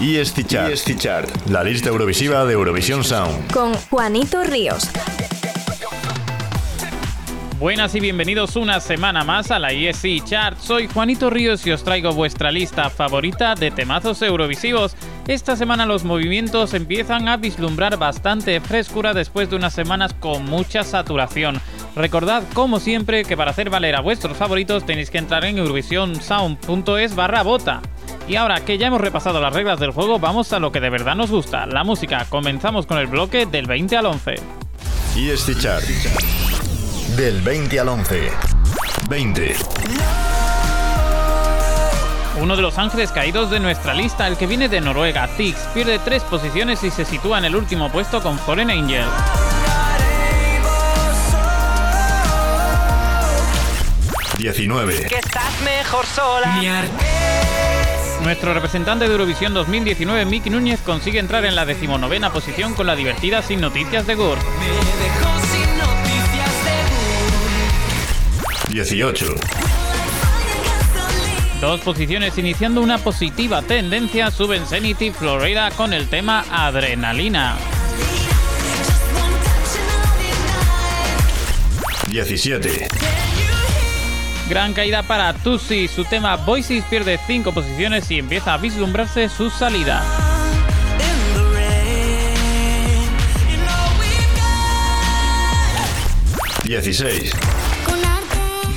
y Chart, la lista eurovisiva de Eurovisión Sound. Con Juanito Ríos. Buenas y bienvenidos una semana más a la ESC Chart. Soy Juanito Ríos y os traigo vuestra lista favorita de temazos eurovisivos. Esta semana los movimientos empiezan a vislumbrar bastante frescura después de unas semanas con mucha saturación. Recordad, como siempre, que para hacer valer a vuestros favoritos tenéis que entrar en eurovisionsound.es barra bota. Y ahora que ya hemos repasado las reglas del juego, vamos a lo que de verdad nos gusta, la música. Comenzamos con el bloque del 20 al 11. ESC Chart. Del 20 al 11. 20. Uno de los ángeles caídos de nuestra lista, el que viene de Noruega, Tix, pierde tres posiciones y se sitúa en el último puesto con Foreign Angel. 19. Que estás mejor sola. Nuestro representante de Eurovisión 2019, Miki Núñez, consigue entrar en la decimonovena posición con la divertida Sin Noticias de Gur. 18. Dos posiciones iniciando una positiva tendencia suben Zenith Florida con el tema Adrenalina. 17. Gran caída para Tusi, su tema Voices pierde 5 posiciones y empieza a vislumbrarse su salida. 16.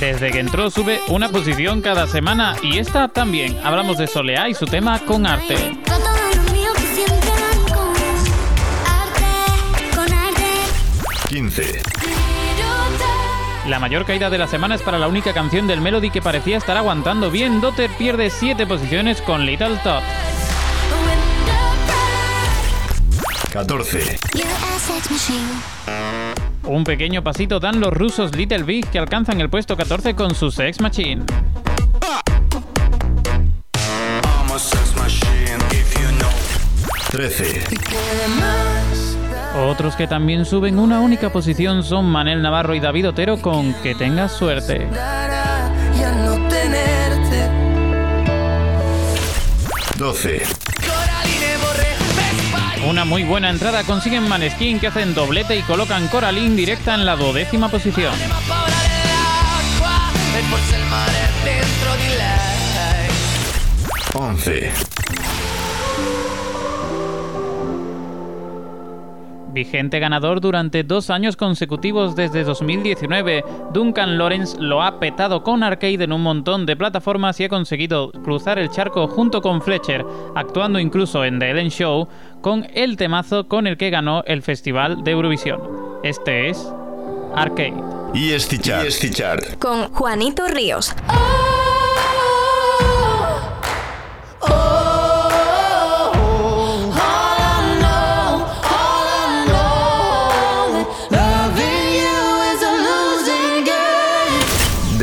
Desde que entró sube una posición cada semana y esta también. Hablamos de Soleá y su tema con arte. 15. La mayor caída de la semana es para la única canción del Melody que parecía estar aguantando bien. Dotter pierde 7 posiciones con Little Top. 14. Un pequeño pasito dan los rusos Little Big que alcanzan el puesto 14 con su Sex Machine. 13. Otros que también suben una única posición son Manel Navarro y David Otero con Que tengas suerte. 12. Una muy buena entrada consiguen Maneskin que hacen doblete y colocan Coraline directa en la duodécima posición. 11. Vigente ganador durante dos años consecutivos desde 2019, Duncan Lawrence lo ha petado con Arcade en un montón de plataformas y ha conseguido cruzar el charco junto con Fletcher, actuando incluso en The Ellen Show, con el temazo con el que ganó el Festival de Eurovisión. Este es Arcade. Y Chart. Con Juanito Ríos.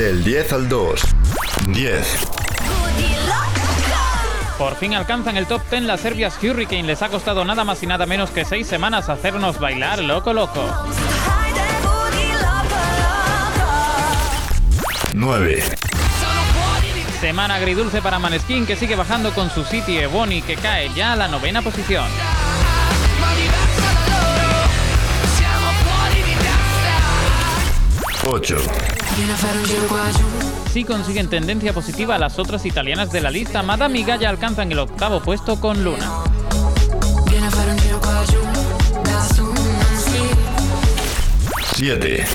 Del 10 al 2. 10. Por fin alcanzan el top 10 las Serbias Hurricane. Les ha costado nada más y nada menos que 6 semanas hacernos bailar loco loco. 9. Semana agridulce para Maneskin que sigue bajando con su City Ebony que cae ya a la novena posición. 8. Si consiguen tendencia positiva las otras italianas de la lista, Madame y Gaia alcanzan el octavo puesto con Luna. 7.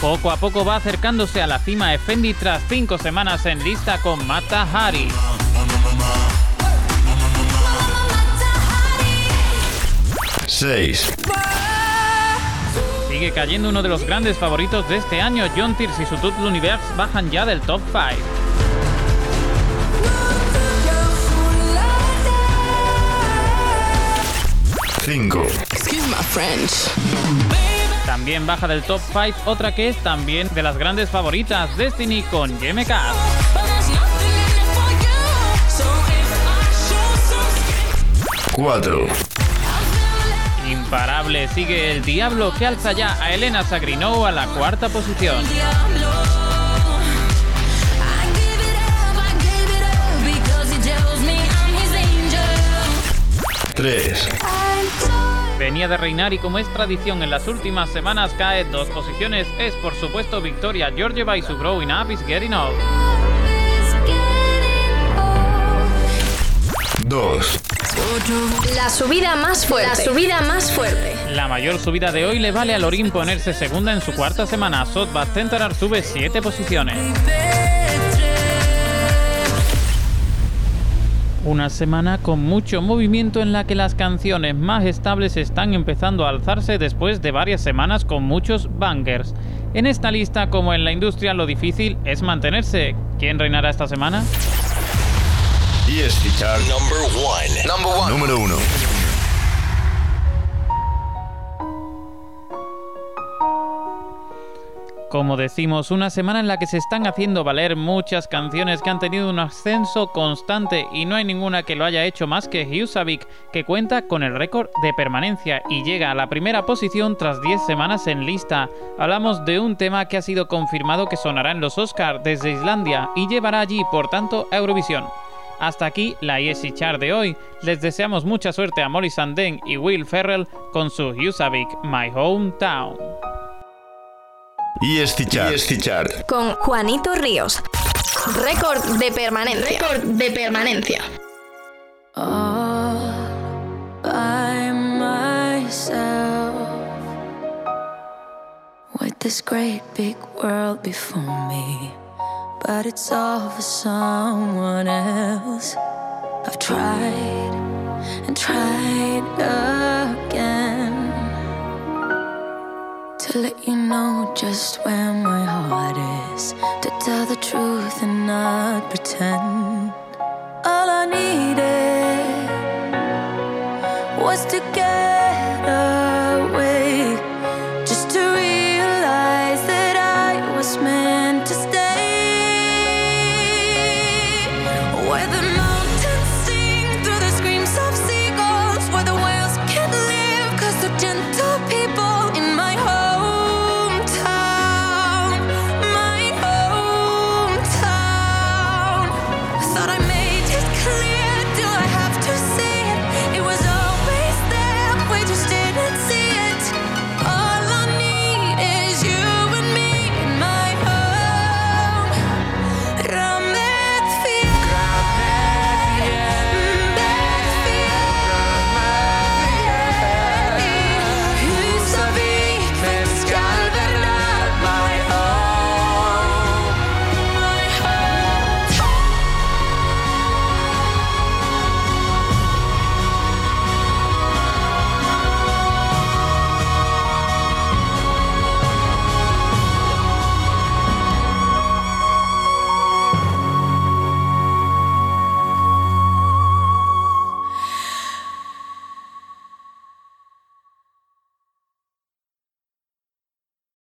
Poco a poco va acercándose a la cima de Fendi tras 5 semanas en lista con Mata Hari. 6. Sigue cayendo uno de los grandes favoritos de este año, John Tears y su Tout l'Univers bajan ya del top 5. Cinco. También baja del top 5 otra que es también de las grandes favoritas, Destiny con YMK. 4 imparable sigue el Diablo que alza ya a Elena Sagrinou a la cuarta posición. Tres. Venía de reinar y como es tradición en las últimas semanas cae dos posiciones. Es por supuesto Victoria Georgieva y su Growing Up is Getting Old. Subida más fuerte. La subida más fuerte. La mayor subida de hoy le vale a Lorin ponerse segunda en su cuarta semana. Sotbat Centerar sube 7 posiciones. Una semana con mucho movimiento en la que las canciones más estables están empezando a alzarse después de varias semanas con muchos bangers. En esta lista, como en la industria, lo difícil es mantenerse. ¿Quién reinará esta semana? Chart Number one. Number one. número 1. Como decimos, una semana en la que se están haciendo valer muchas canciones que han tenido un ascenso constante y no hay ninguna que lo haya hecho más que Husavik, que cuenta con el récord de permanencia y llega a la primera posición tras 10 semanas en lista. Hablamos de un tema que ha sido confirmado que sonará en los Oscars desde Islandia y llevará allí, por tanto, a Eurovisión. Hasta aquí la ESI Chart de hoy. Les deseamos mucha suerte a Molly Sandén y Will Ferrell con su Husavik, My Hometown. ESC Chart. ESC Chart. Con Juanito Ríos. Récord de permanencia. Récord de permanencia. all by myself with this great big world before me. But it's all for someone else. I've tried and tried again to let you know just where my gentle people in my heart.